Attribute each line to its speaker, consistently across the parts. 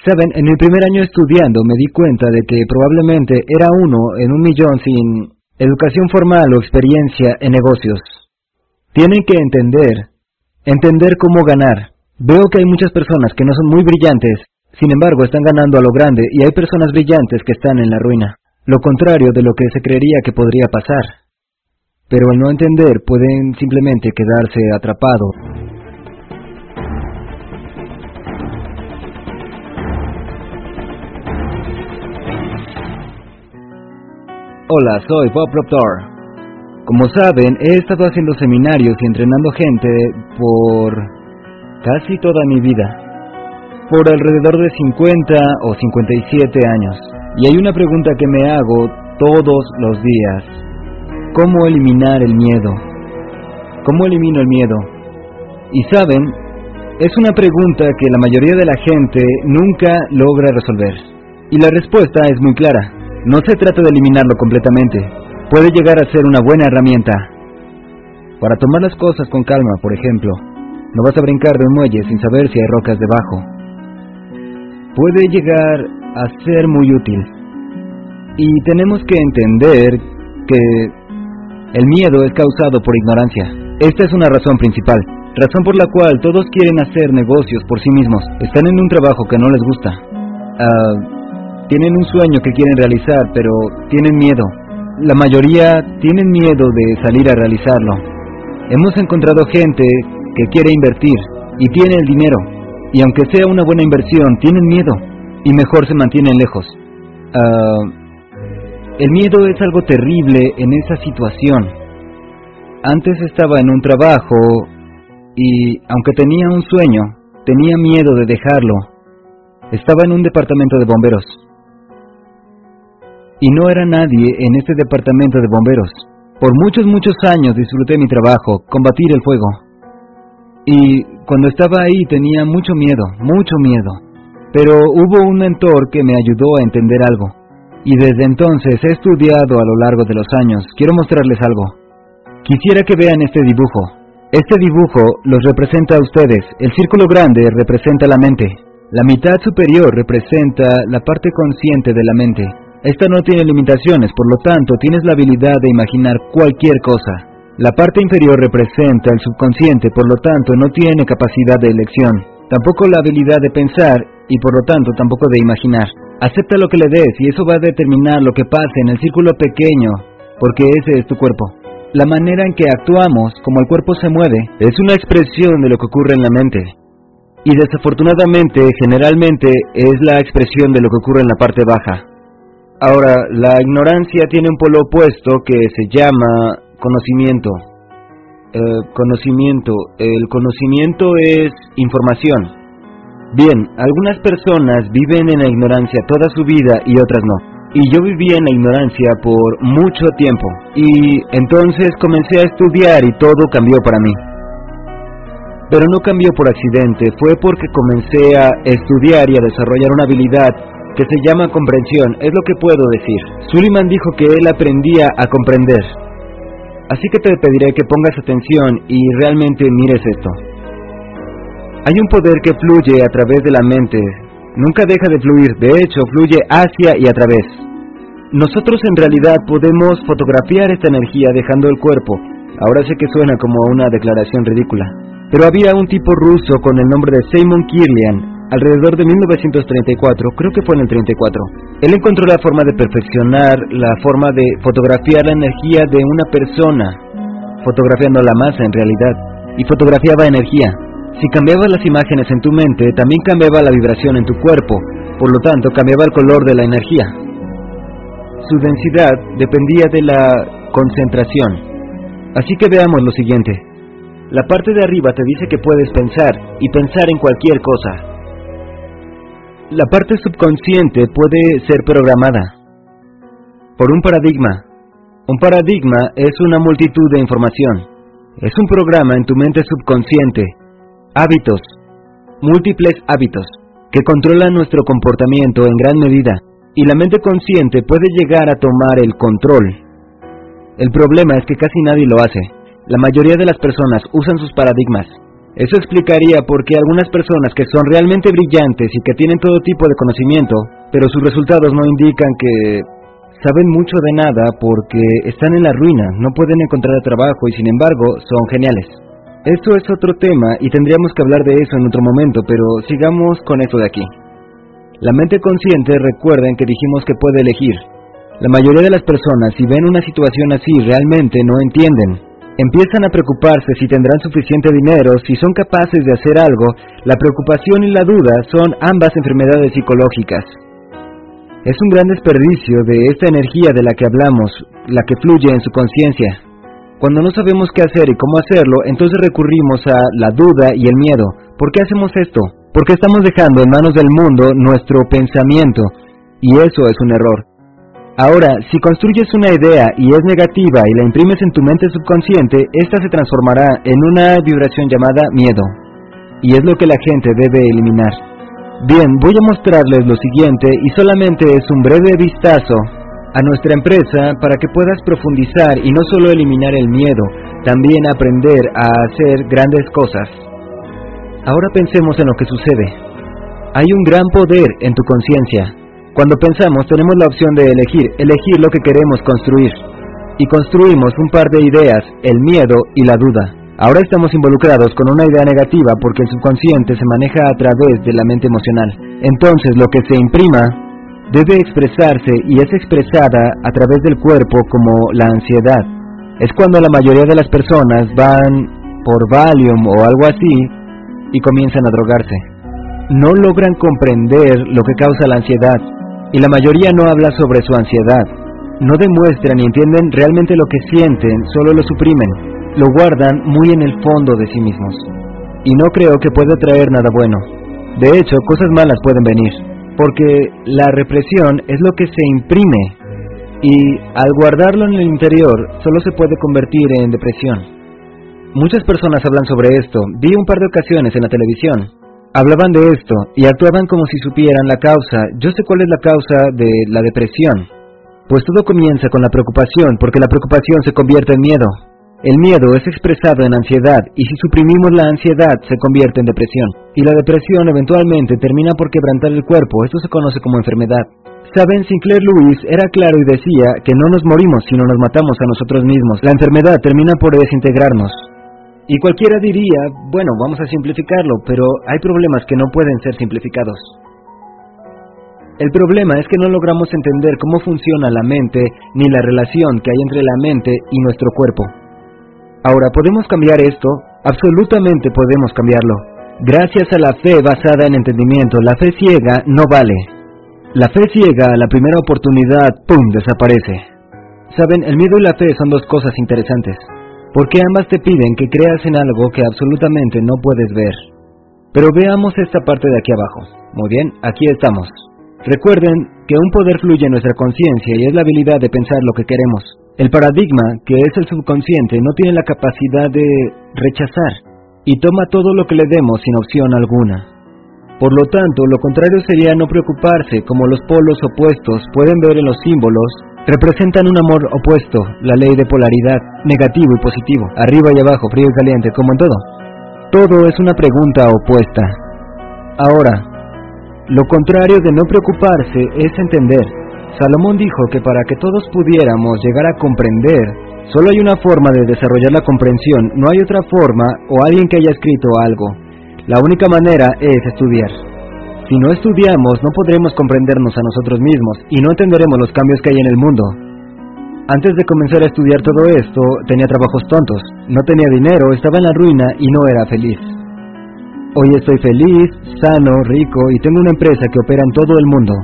Speaker 1: Saben, en mi primer año estudiando me di cuenta de que probablemente era uno en un millón sin educación formal o experiencia en negocios. Tienen que entender, entender cómo ganar. Veo que hay muchas personas que no son muy brillantes, sin embargo están ganando a lo grande y hay personas brillantes que están en la ruina, lo contrario de lo que se creería que podría pasar. Pero al no entender pueden simplemente quedarse atrapados Hola, soy Bob Proctor. Como saben, he estado haciendo seminarios y entrenando gente por casi toda mi vida. Por alrededor de 50 o 57 años. Y hay una pregunta que me hago todos los días. ¿Cómo eliminar el miedo? ¿Cómo elimino el miedo? Y saben, es una pregunta que la mayoría de la gente nunca logra resolver. Y la respuesta es muy clara. No se trata de eliminarlo completamente. Puede llegar a ser una buena herramienta. Para tomar las cosas con calma, por ejemplo, no vas a brincar de un muelle sin saber si hay rocas debajo. Puede llegar a ser muy útil. Y tenemos que entender que el miedo es causado por ignorancia. Esta es una razón principal, razón por la cual todos quieren hacer negocios por sí mismos. Están en un trabajo que no les gusta. Uh, tienen un sueño que quieren realizar, pero tienen miedo. La mayoría tienen miedo de salir a realizarlo. Hemos encontrado gente que quiere invertir y tiene el dinero, y aunque sea una buena inversión, tienen miedo y mejor se mantienen lejos. Ah, el miedo es algo terrible en esa situación. Antes estaba en un trabajo y, aunque tenía un sueño, tenía miedo de dejarlo. Estaba en un departamento de bomberos y no era nadie en este departamento de bomberos. Por muchos, muchos años disfruté mi trabajo, combatir el fuego. Y cuando estaba ahí tenía mucho miedo, mucho miedo. Pero hubo un mentor que me ayudó a entender algo. Y desde entonces he estudiado a lo largo de los años. Quiero mostrarles algo. Quisiera que vean este dibujo. Este dibujo los representa a ustedes. El círculo grande representa la mente. La mitad superior representa la parte consciente de la mente esta no tiene limitaciones, por lo tanto tienes la habilidad de imaginar cualquier cosa. La parte inferior representa el subconsciente, por lo tanto no tiene capacidad de elección, tampoco la habilidad de pensar y por lo tanto tampoco de imaginar. Acepta lo que le des y eso va a determinar lo que pase en el círculo pequeño, porque ese es tu cuerpo. La manera en que actuamos, como el cuerpo se mueve, es una expresión de lo que ocurre en la mente. Y desafortunadamente, generalmente, es la expresión de lo que ocurre en la parte baja. Ahora, la ignorancia tiene un polo opuesto que se llama conocimiento. Conocimiento. El conocimiento es información. Bien, algunas personas viven en la ignorancia toda su vida y otras no. Y yo viví en la ignorancia por mucho tiempo. Y entonces comencé a estudiar y todo cambió para mí. Pero no cambió por accidente, fue porque comencé a estudiar y a desarrollar una habilidad que se llama comprensión, es lo que puedo decir. Suleiman dijo que él aprendía a comprender. Así que te pediré que pongas atención y realmente mires esto. Hay un poder que fluye a través de la mente. Nunca deja de fluir, de hecho fluye hacia y a través. Nosotros en realidad podemos fotografiar esta energía dejando el cuerpo. Ahora sé que suena como una declaración ridícula. Pero había un tipo ruso con el nombre de Simon Kirlian alrededor de 1934, creo que fue en el 34. Él encontró la forma de perfeccionar la forma de fotografiar la energía de una persona, fotografiando la masa en realidad, y fotografiaba energía. Si cambiabas las imágenes en tu mente, también cambiaba la vibración en tu cuerpo, por lo tanto cambiaba el color de la energía. Su densidad dependía de la concentración. Así que veamos lo siguiente. La parte de arriba te dice que puedes pensar y pensar en cualquier cosa. La parte subconsciente puede ser programada por un paradigma. Un paradigma es una multitud de información. Es un programa en tu mente subconsciente. Hábitos, múltiples hábitos, que controlan nuestro comportamiento en gran medida. Y la mente consciente puede llegar a tomar el control. El problema es que casi nadie lo hace. La mayoría de las personas usan sus paradigmas. Eso explicaría por qué algunas personas que son realmente brillantes y que tienen todo tipo de conocimiento, pero sus resultados no indican que saben mucho de nada porque están en la ruina, no pueden encontrar trabajo y sin embargo son geniales. Esto es otro tema y tendríamos que hablar de eso en otro momento, pero sigamos con esto de aquí. La mente consciente recuerden que dijimos que puede elegir. La mayoría de las personas si ven una situación así realmente no entienden, Empiezan a preocuparse si tendrán suficiente dinero, si son capaces de hacer algo. La preocupación y la duda son ambas enfermedades psicológicas. Es un gran desperdicio de esta energía de la que hablamos, la que fluye en su conciencia. Cuando no sabemos qué hacer y cómo hacerlo, entonces recurrimos a la duda y el miedo. ¿Por qué hacemos esto? Porque estamos dejando en manos del mundo nuestro pensamiento, y eso es un error. Ahora, si construyes una idea y es negativa y la imprimes en tu mente subconsciente, esta se transformará en una vibración llamada miedo. Y es lo que la gente debe eliminar. Bien, voy a mostrarles lo siguiente y solamente es un breve vistazo a nuestra empresa para que puedas profundizar y no solo eliminar el miedo, también aprender a hacer grandes cosas. Ahora pensemos en lo que sucede. Hay un gran poder en tu conciencia. Cuando pensamos tenemos la opción de elegir, elegir lo que queremos construir. Y construimos un par de ideas, el miedo y la duda. Ahora estamos involucrados con una idea negativa porque el subconsciente se maneja a través de la mente emocional. Entonces lo que se imprima debe expresarse y es expresada a través del cuerpo como la ansiedad. Es cuando la mayoría de las personas van por Valium o algo así y comienzan a drogarse. No logran comprender lo que causa la ansiedad y la mayoría no habla sobre su ansiedad. No demuestran ni entienden realmente lo que sienten, solo lo suprimen, lo guardan muy en el fondo de sí mismos. Y no creo que pueda traer nada bueno. De hecho, cosas malas pueden venir, porque la represión es lo que se imprime y al guardarlo en el interior solo se puede convertir en depresión. Muchas personas hablan sobre esto, vi un par de ocasiones en la televisión, Hablaban de esto y actuaban como si supieran la causa. Yo sé cuál es la causa de la depresión. Pues todo comienza con la preocupación, porque la preocupación se convierte en miedo. El miedo es expresado en ansiedad y si suprimimos la ansiedad se convierte en depresión. Y la depresión eventualmente termina por quebrantar el cuerpo, esto se conoce como enfermedad. Saben, Sinclair Lewis era claro y decía que no nos morimos sino nos matamos a nosotros mismos. La enfermedad termina por desintegrarnos. Y cualquiera diría, bueno, vamos a simplificarlo, pero hay problemas que no pueden ser simplificados. El problema es que no logramos entender cómo funciona la mente ni la relación que hay entre la mente y nuestro cuerpo. Ahora, ¿podemos cambiar esto? Absolutamente podemos cambiarlo. Gracias a la fe basada en entendimiento, la fe ciega no vale. La fe ciega, la primera oportunidad, ¡pum!, desaparece. Saben, el miedo y la fe son dos cosas interesantes porque ambas te piden que creas en algo que absolutamente no puedes ver. Pero veamos esta parte de aquí abajo. Muy bien, aquí estamos. Recuerden que un poder fluye en nuestra conciencia y es la habilidad de pensar lo que queremos. El paradigma, que es el subconsciente, no tiene la capacidad de rechazar y toma todo lo que le demos sin opción alguna. Por lo tanto, lo contrario sería no preocuparse, como los polos opuestos pueden ver en los símbolos representan un amor opuesto, la ley de polaridad, negativo y positivo, arriba y abajo, frío y caliente, como en todo. Todo es una pregunta opuesta. Ahora, lo contrario de no preocuparse es entender. Salomón dijo que para que todos pudiéramos llegar a comprender, solo hay una forma de desarrollar la comprensión, no hay otra forma o alguien que haya escrito algo. La única manera es estudiar. Si no estudiamos, no podremos comprendernos a nosotros mismos y no entenderemos los cambios que hay en el mundo. Antes de comenzar a estudiar todo esto, tenía trabajos tontos, no tenía dinero, estaba en la ruina y no era feliz. Hoy estoy feliz, sano, rico y tengo una empresa que opera en todo el mundo.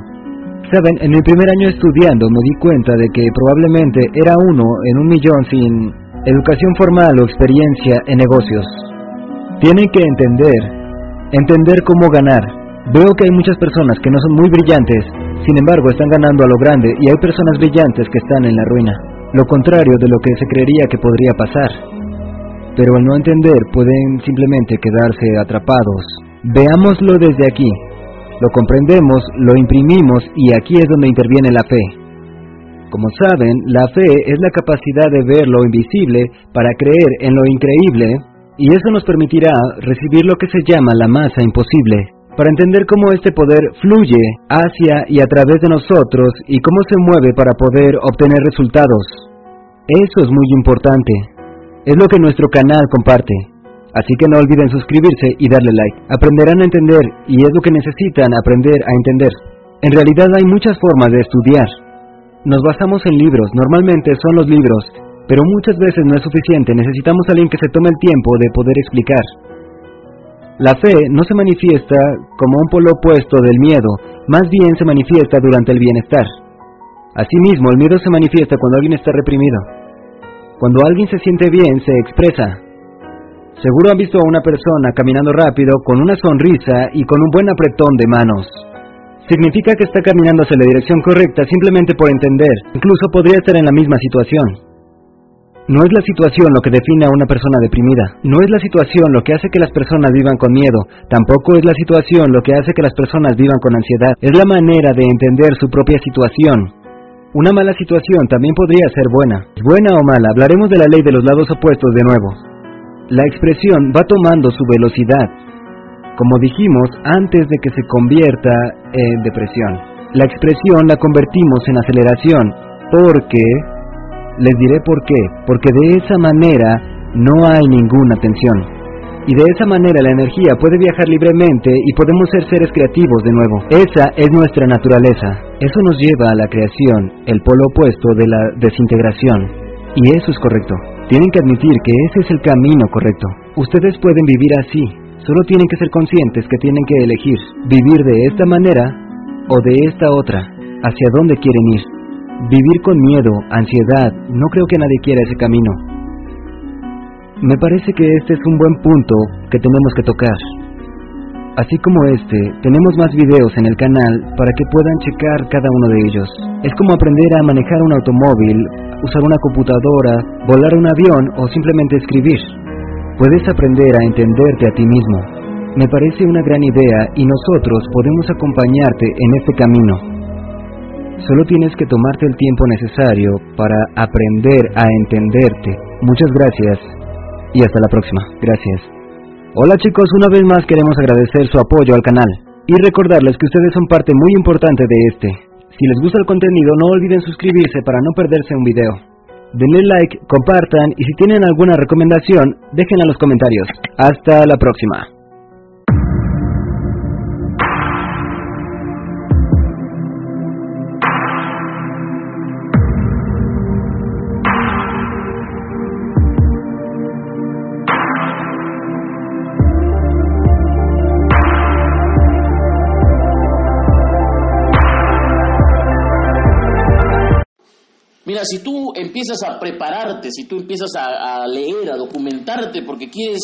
Speaker 1: Saben, en mi primer año estudiando me di cuenta de que probablemente era uno en un millón sin educación formal o experiencia en negocios. Tienen que entender, entender cómo ganar, Veo que hay muchas personas que no son muy brillantes, sin embargo están ganando a lo grande y hay personas brillantes que están en la ruina, lo contrario de lo que se creería que podría pasar. Pero al no entender pueden simplemente quedarse atrapados. Veámoslo desde aquí. Lo comprendemos, lo imprimimos y aquí es donde interviene la fe. Como saben, la fe es la capacidad de ver lo invisible para creer en lo increíble Y eso nos permitirá recibir lo que se llama la masa imposible, para entender cómo este poder fluye hacia y a través de nosotros y cómo se mueve para poder obtener resultados. Eso es muy importante. Es lo que nuestro canal comparte. Así que no olviden suscribirse y darle like. Aprenderán a entender y es lo que necesitan aprender a entender. En realidad hay muchas formas de estudiar. Nos basamos en libros, normalmente son los libros, pero muchas veces no es suficiente, necesitamos a alguien que se tome el tiempo de poder explicar. La fe no se manifiesta como un polo opuesto del miedo, más bien se manifiesta durante el bienestar. Asimismo, el miedo se manifiesta cuando alguien está reprimido. Cuando alguien se siente bien, se expresa, Seguro han visto a una persona caminando rápido, con una sonrisa y con un buen apretón de manos. Significa que está caminando hacia la dirección correcta simplemente por entender. Incluso podría estar en la misma situación. No es la situación lo que define a una persona deprimida. No es la situación lo que hace que las personas vivan con miedo. Tampoco es la situación lo que hace que las personas vivan con ansiedad. Es la manera de entender su propia situación. Una mala situación también podría ser buena. Buena o mala, hablaremos de la ley de los lados opuestos de nuevo la expresión va tomando su velocidad, como dijimos antes de que se convierta en depresión. La expresión la convertimos en aceleración porque, les diré por qué, porque de esa manera no hay ninguna tensión. Y de esa manera la energía puede viajar libremente y podemos ser seres creativos de nuevo. Esa es nuestra naturaleza. Eso nos lleva a la creación, el polo opuesto de la desintegración. Y eso es correcto. Tienen que admitir que ese es el camino correcto. Ustedes pueden vivir así, solo tienen que ser conscientes que tienen que elegir vivir de esta manera o de esta otra, hacia dónde quieren ir. Vivir con miedo, ansiedad, no creo que nadie quiera ese camino. Me parece que este es un buen punto que tenemos que tocar. Así como este, tenemos más videos en el canal para que puedan checar cada uno de ellos. Es como aprender a manejar un automóvil, usar una computadora, volar un avión o simplemente escribir. Puedes aprender a entenderte a ti mismo. Me parece una gran idea y nosotros podemos acompañarte en este camino. Solo tienes que tomarte el tiempo necesario para aprender a entenderte. Muchas gracias y hasta la próxima. Gracias. Hola chicos, una vez más queremos agradecer su apoyo al canal y recordarles que ustedes son parte muy importante de este. Si les gusta el contenido no olviden suscribirse para no perderse un video. Denle like, compartan y si tienen alguna recomendación, déjenla en los comentarios. Hasta la próxima.
Speaker 2: Si tú empiezas a prepararte, si tú empiezas a, leer, a documentarte, porque quieres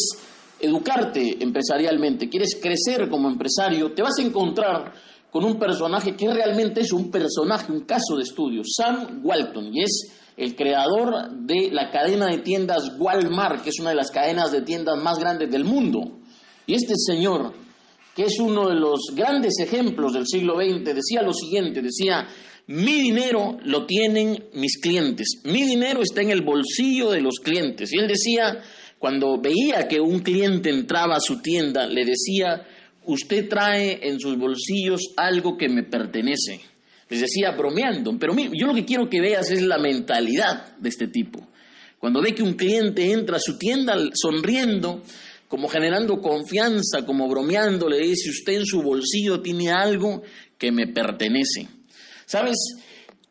Speaker 2: educarte empresarialmente, quieres crecer como empresario, te vas a encontrar con un personaje que realmente es un personaje, un caso de estudio, Sam Walton, y es el creador de la cadena de tiendas Walmart, que es una de las cadenas de tiendas más grandes del mundo. Y este señor, que es uno de los grandes ejemplos del siglo XX, decía lo siguiente, decía, mi dinero lo tienen mis clientes. Mi dinero está en el bolsillo de los clientes. Y él decía, cuando veía que un cliente entraba a su tienda, le decía, usted trae en sus bolsillos algo que me pertenece. Les decía bromeando, pero yo lo que quiero que veas es la mentalidad de este tipo. Cuando ve que un cliente entra a su tienda sonriendo, como generando confianza, como bromeando, le dice, usted en su bolsillo tiene algo que me pertenece. ¿Sabes?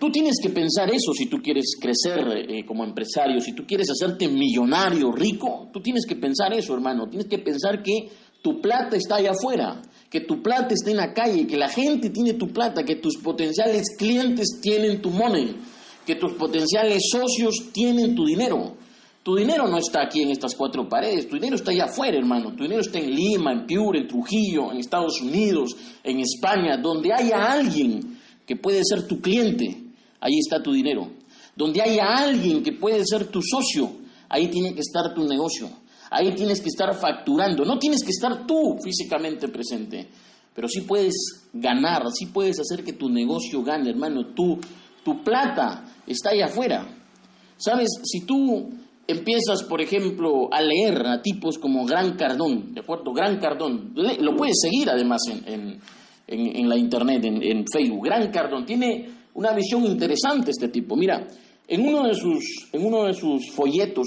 Speaker 2: Tú tienes que pensar eso si tú quieres crecer eh, como empresario, si tú quieres hacerte millonario, rico, tú tienes que pensar eso, hermano. Tienes que pensar que tu plata está allá afuera, que tu plata está en la calle, que la gente tiene tu plata, que tus potenciales clientes tienen tu money, que tus potenciales socios tienen tu dinero. Tu dinero no está aquí en estas cuatro paredes, tu dinero está allá afuera, hermano. Tu dinero está en Lima, en Piura, en Trujillo, en Estados Unidos, en España, donde haya alguien que puede ser tu cliente, ahí está tu dinero. Donde haya alguien que puede ser tu socio, ahí tiene que estar tu negocio. Ahí tienes que estar facturando. No tienes que estar tú físicamente presente, pero sí puedes ganar, sí puedes hacer que tu negocio gane, hermano. tu plata está ahí afuera. Sabes, si tú empiezas, por ejemplo, a leer a tipos como Gran Cardón, ¿de acuerdo? Gran Cardón, lo puedes seguir además en, la internet, en, Facebook. Gran Cardón, tiene una visión interesante este tipo. Mira, en uno de sus, en uno de sus folletos,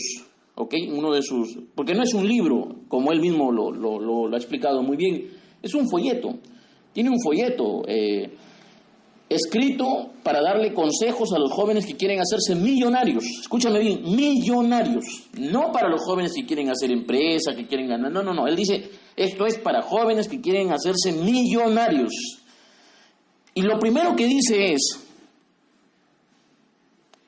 Speaker 2: ¿ok? Uno de sus, porque no es un libro, como él mismo lo, lo, lo, ha explicado muy bien, es un folleto. Tiene un folleto. Eh, escrito para darle consejos a los jóvenes que quieren hacerse millonarios. Escúchame bien, millonarios. No para los jóvenes que quieren hacer empresa, que quieren ganar. No, no, no. Él dice, esto es para jóvenes que quieren hacerse millonarios. Y lo primero que dice es,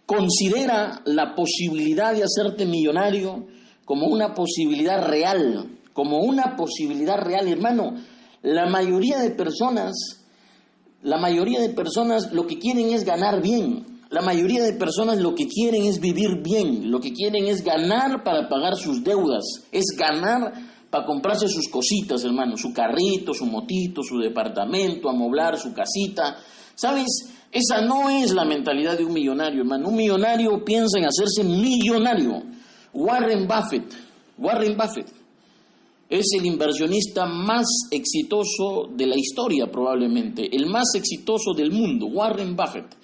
Speaker 2: considera la posibilidad de hacerte millonario como una posibilidad real, como una posibilidad real, hermano. La mayoría de personas la mayoría de personas lo que quieren es ganar bien. La mayoría de personas lo que quieren es vivir bien. Lo que quieren es ganar para pagar sus deudas. Es ganar para comprarse sus cositas, hermano. Su carrito, su motito, su departamento, amoblar su casita. ¿Sabes? Esa no es la mentalidad de un millonario, hermano. Un millonario piensa en hacerse millonario. Warren Buffett. Warren Buffett es el inversionista más exitoso de la historia probablemente, el más exitoso del mundo, Warren Buffett.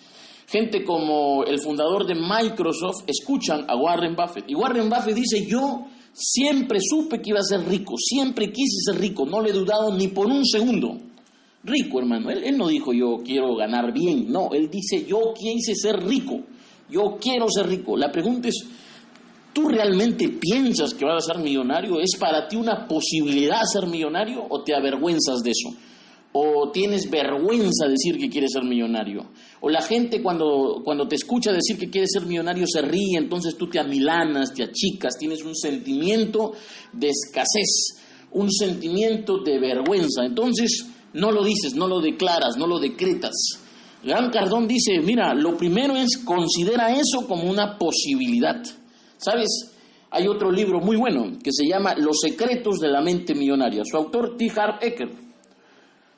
Speaker 2: Gente como el fundador de Microsoft escuchan a Warren Buffett y Warren Buffett dice, yo siempre supe que iba a ser rico, siempre quise ser rico, no le he dudado ni por un segundo. Rico, hermano, él, no dijo yo quiero ganar bien, no, él dice yo quise ser rico, yo quiero ser rico. La pregunta es, ¿Tú realmente piensas que vas a ser millonario? ¿Es para ti una posibilidad ser millonario o te avergüenzas de eso? ¿O tienes vergüenza de decir que quieres ser millonario? ¿O la gente cuando, cuando te escucha decir que quieres ser millonario se ríe, entonces tú te amilanas, te achicas, tienes un sentimiento de escasez, un sentimiento de vergüenza? Entonces no lo dices, no lo declaras, no lo decretas. Gran Cardón dice, mira, lo primero es considera eso como una posibilidad. ¿Sabes? Hay otro libro muy bueno que se llama Los secretos de la mente millonaria. Su autor, T. Harv Eker.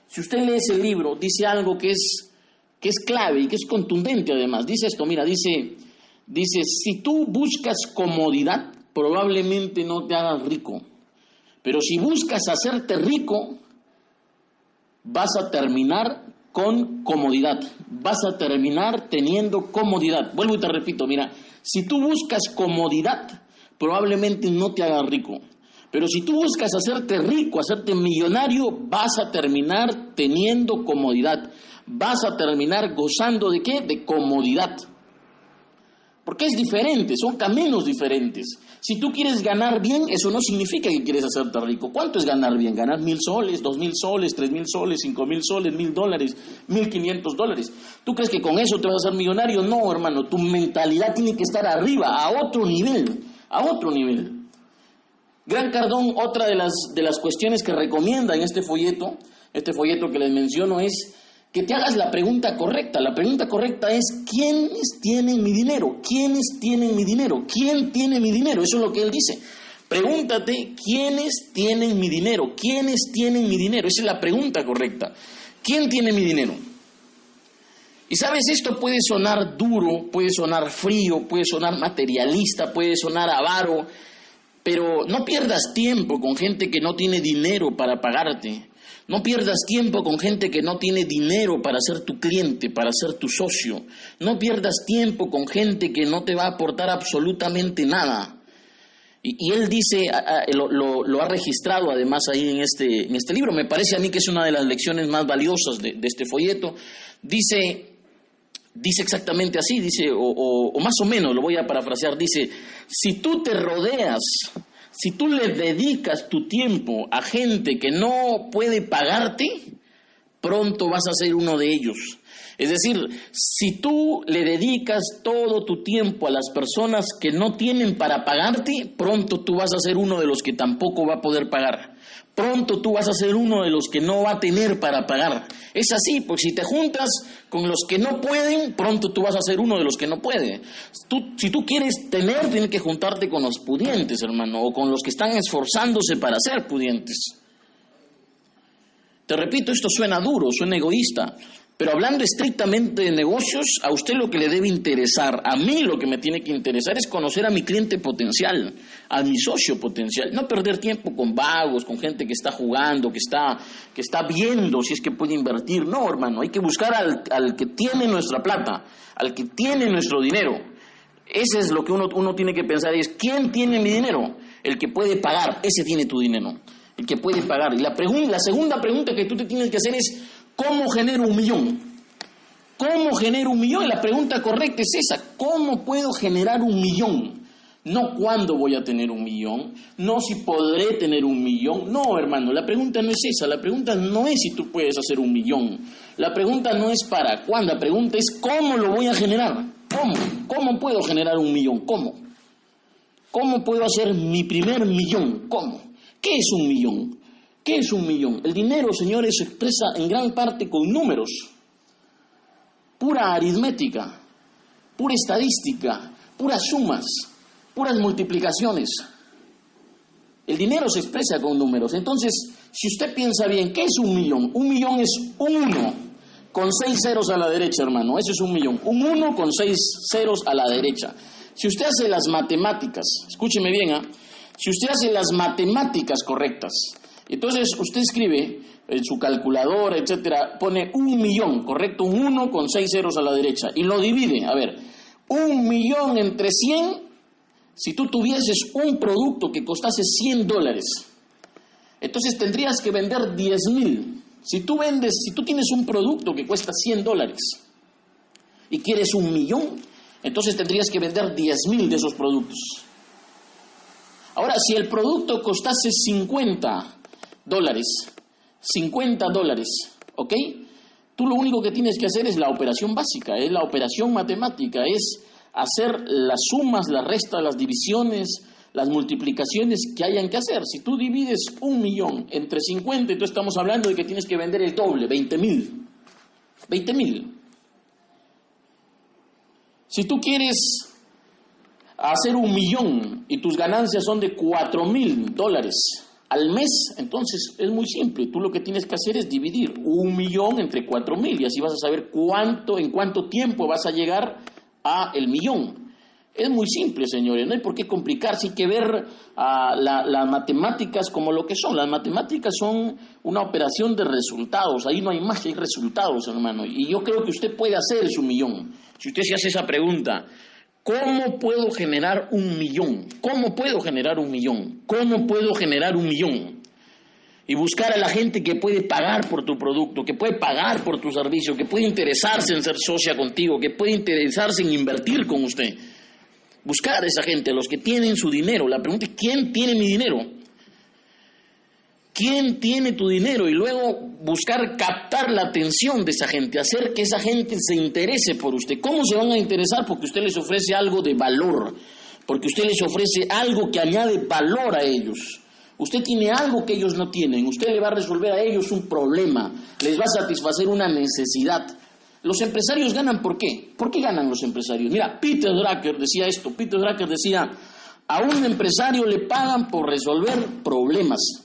Speaker 2: Si usted lee ese libro, dice algo que es, que es clave y que es contundente además. Dice esto, mira, dice, dice, si tú buscas comodidad, probablemente no te hagas rico. Pero si buscas hacerte rico, vas a terminar con comodidad. Vas a terminar teniendo comodidad. Vuelvo y te repito, mira, si tú buscas comodidad, probablemente no te haga rico. Pero si tú buscas hacerte rico, hacerte millonario, vas a terminar teniendo comodidad. Vas a terminar gozando de qué? De comodidad. Porque es diferente, son caminos diferentes. Si tú quieres ganar bien, eso no significa que quieres hacerte rico. ¿Cuánto es ganar bien? Ganar mil soles, dos mil soles, tres mil soles, cinco mil soles, mil dólares, mil quinientos dólares. ¿Tú crees que con eso te vas a hacer millonario? No, hermano, tu mentalidad tiene que estar arriba, a otro nivel, a otro nivel. Gran Cardón, otra de las, de las cuestiones que recomienda en este folleto, este folleto que les menciono es que te hagas la pregunta correcta. La pregunta correcta es, ¿quiénes tienen mi dinero? ¿Quiénes tienen mi dinero? ¿Quién tiene mi dinero? Eso es lo que él dice. Pregúntate, ¿quiénes tienen mi dinero? ¿Quiénes tienen mi dinero? Esa es la pregunta correcta. ¿Quién tiene mi dinero? Y sabes, esto puede sonar duro, puede sonar frío, puede sonar materialista, puede sonar avaro, pero no pierdas tiempo con gente que no tiene dinero para pagarte. No pierdas tiempo con gente que no tiene dinero para ser tu cliente, para ser tu socio. No pierdas tiempo con gente que no te va a aportar absolutamente nada. Y, él dice, lo, ha registrado además ahí en este, en este libro, me parece a mí que es una de las lecciones más valiosas de, este folleto. Dice, dice exactamente así, dice, o más o menos, lo voy a parafrasear, dice, si tú te rodeas si tú le dedicas tu tiempo a gente que no puede pagarte, pronto vas a ser uno de ellos. Es decir, si tú le dedicas todo tu tiempo a las personas que no tienen para pagarte, pronto tú vas a ser uno de los que tampoco va a poder pagar pronto tú vas a ser uno de los que no va a tener para pagar. Es así, porque si te juntas con los que no pueden, pronto tú vas a ser uno de los que no puede. si tú quieres tener, tienes que juntarte con los pudientes, hermano, o con los que están esforzándose para ser pudientes. Te repito, esto suena duro, suena egoísta, Pero hablando estrictamente de negocios, a usted lo que le debe interesar, a mí lo que me tiene que interesar es conocer a mi cliente potencial, a mi socio potencial, no perder tiempo con vagos, con gente que está jugando, que está, que está viendo si es que puede invertir. No, hermano, hay que buscar al, al que tiene nuestra plata, al que tiene nuestro dinero. Ese es lo que uno, uno tiene que pensar, es ¿quién tiene mi dinero? El que puede pagar, ese tiene tu dinero, el que puede pagar. Y la, la segunda pregunta que tú te tienes que hacer es, ¿Cómo genero un millón? ¿Cómo genero un millón? Y la pregunta correcta es esa, ¿cómo puedo generar un millón? No cuándo voy a tener un millón, no si podré tener un millón. No, hermano, la pregunta no es esa, la pregunta no es si tú puedes hacer un millón. La pregunta no es para cuándo, la pregunta es cómo lo voy a generar. ¿Cómo? ¿Cómo puedo generar un millón? ¿Cómo? ¿Cómo puedo hacer mi primer millón? ¿Cómo? ¿Qué es un millón? ¿Qué es un millón? El dinero, señores, se expresa en gran parte con números, pura aritmética, pura estadística, puras sumas, puras multiplicaciones. El dinero se expresa con números. Entonces, si usted piensa bien, ¿qué es un millón? Un millón es un uno con seis ceros a la derecha, hermano. Eso es un millón. Un uno con seis ceros a la derecha. Si usted hace las matemáticas, escúcheme bien, ¿ah? si usted hace las matemáticas correctas, entonces usted escribe en su calculadora, etcétera, pone un millón, correcto, un 1 con seis ceros a la derecha, y lo divide. A ver, un millón entre 100, si tú tuvieses un producto que costase 100 dólares, entonces tendrías que vender 10 mil. Si tú vendes, si tú tienes un producto que cuesta 100 dólares y quieres un millón, entonces tendrías que vender 10 mil de esos productos. Ahora, si el producto costase 50 dólares, 50 dólares, ¿ok? Tú lo único que tienes que hacer es la operación básica, es la operación matemática, es hacer las sumas, las restas, las divisiones, las multiplicaciones que hayan que hacer. Si tú divides un millón entre 50, entonces estamos hablando de que tienes que vender el doble, 20 mil. 20 mil. Si tú quieres hacer un millón y tus ganancias son de 4 mil dólares, al mes. Entonces es muy simple, tú lo que tienes que hacer es dividir un millón entre cuatro mil y así vas a saber cuánto, en cuánto tiempo vas a llegar a el millón. Es muy simple, señores, no hay por qué complicarse, hay que ver ah, las matemáticas como lo que son. Las matemáticas son una operación de resultados, ahí no hay más, hay resultados, hermano. Y yo creo que usted puede hacer su millón. Si usted se hace esa pregunta, ¿Cómo puedo generar un millón? ¿Cómo puedo generar un millón? ¿Cómo puedo generar un millón? Y buscar a la gente que puede pagar por tu producto, que puede pagar por tu servicio, que puede interesarse en ser socia contigo, que puede interesarse en invertir con usted. Buscar a esa gente, los que tienen su dinero. La pregunta es, ¿quién tiene mi dinero? Quién tiene tu dinero y luego buscar captar la atención de esa gente, hacer que esa gente se interese por usted. ¿Cómo se van a interesar? Porque usted les ofrece algo de valor, porque usted les ofrece algo que añade valor a ellos. Usted tiene algo que ellos no tienen, usted le va a resolver a ellos un problema, les va a satisfacer una necesidad. Los empresarios ganan ¿por qué? ¿Por qué ganan los empresarios? Mira, Peter Drucker decía esto, Peter Drucker decía, a un empresario le pagan por resolver problemas.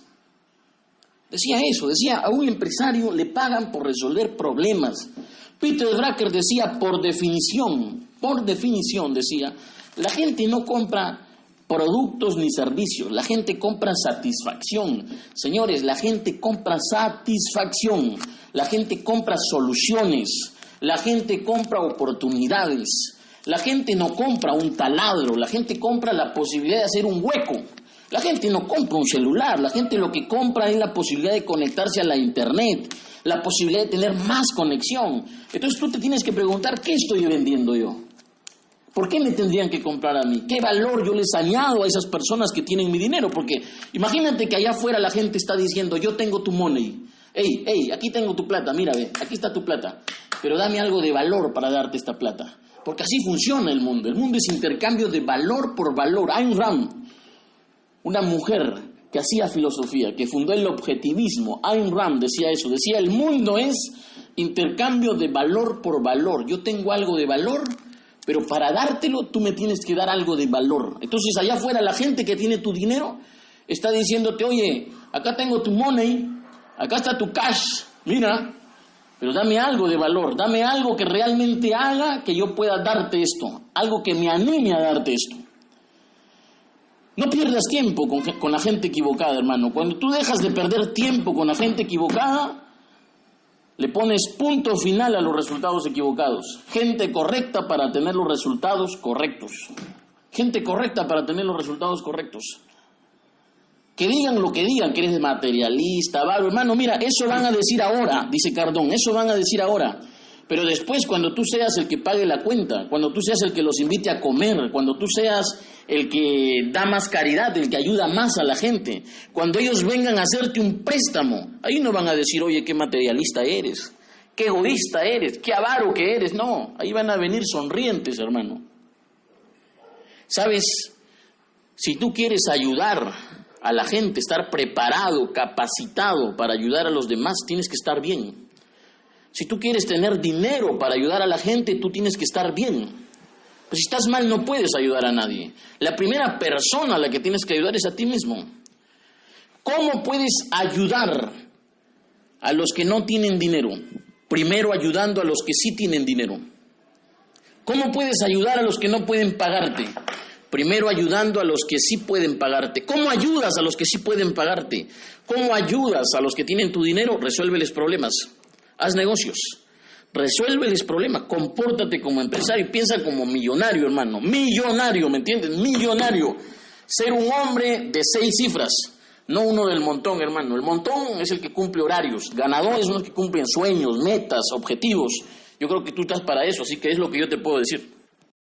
Speaker 2: Decía eso, decía, a un empresario le pagan por resolver problemas. Peter Drucker decía, por definición, por definición decía, la gente no compra productos ni servicios, la gente compra satisfacción. Señores, la gente compra satisfacción, la gente compra soluciones, la gente compra oportunidades, la gente no compra un taladro, la gente compra la posibilidad de hacer un hueco. La gente no compra un celular, la gente lo que compra es la posibilidad de conectarse a la internet, la posibilidad de tener más conexión. Entonces tú te tienes que preguntar, ¿qué estoy vendiendo yo? ¿Por qué me tendrían que comprar a mí? ¿Qué valor yo les añado a esas personas que tienen mi dinero? Porque imagínate que allá afuera la gente está diciendo, yo tengo tu money. Hey, hey, aquí tengo tu plata, mira, ve, aquí está tu plata. Pero dame algo de valor para darte esta plata. Porque así funciona el mundo. El mundo es intercambio de valor por valor. Ayn Rand una mujer que hacía filosofía, que fundó el objetivismo, Ayn Rand decía eso, decía el mundo es intercambio de valor por valor. Yo tengo algo de valor, pero para dártelo tú me tienes que dar algo de valor. Entonces allá afuera la gente que tiene tu dinero está diciéndote, oye, acá tengo tu money, acá está tu cash, mira, Pero dame algo de valor, dame algo que realmente haga que yo pueda darte esto, algo que me anime a darte esto. No pierdas tiempo con, con, la gente equivocada, hermano. Cuando tú dejas de perder tiempo con la gente equivocada, le pones punto final a los resultados equivocados. Gente correcta para tener los resultados correctos. Gente correcta para tener los resultados correctos. Que digan lo que digan, que eres materialista, vago. Hermano, mira, eso van a decir ahora, dice Cardón, eso van a decir ahora. Pero después, cuando tú seas el que pague la cuenta, cuando tú seas el que los invite a comer, cuando tú seas el que da más caridad, el que ayuda más a la gente, cuando ellos vengan a hacerte un préstamo, ahí no van a decir, oye, qué materialista eres, qué egoísta eres, qué avaro que eres. No, ahí van a venir sonrientes, hermano. ¿Sabes? Si tú quieres ayudar a la gente, estar preparado, capacitado para ayudar a los demás, tienes que estar bien. Si tú quieres tener dinero para ayudar a la gente, tú tienes que estar bien. Pues si estás mal no puedes ayudar a nadie. La primera persona a la que tienes que ayudar es a ti mismo. ¿Cómo puedes ayudar a los que no tienen dinero? Primero ayudando a los que sí tienen dinero. ¿Cómo puedes ayudar a los que no pueden pagarte? Primero ayudando a los que sí pueden pagarte. ¿Cómo ayudas a los que sí pueden pagarte? ¿Cómo ayudas a los que tienen tu dinero? Resuélveles problemas. Haz negocios. Resuélveles problemas. Compórtate como empresario. Piensa como millonario, hermano. Millonario, ¿me entiendes? Millonario. Ser un hombre de seis cifras. No uno del montón, hermano. El montón es el que cumple horarios. Ganadores son los que cumplen sueños, metas, objetivos. Yo creo que tú estás para eso, así que es lo que yo te puedo decir.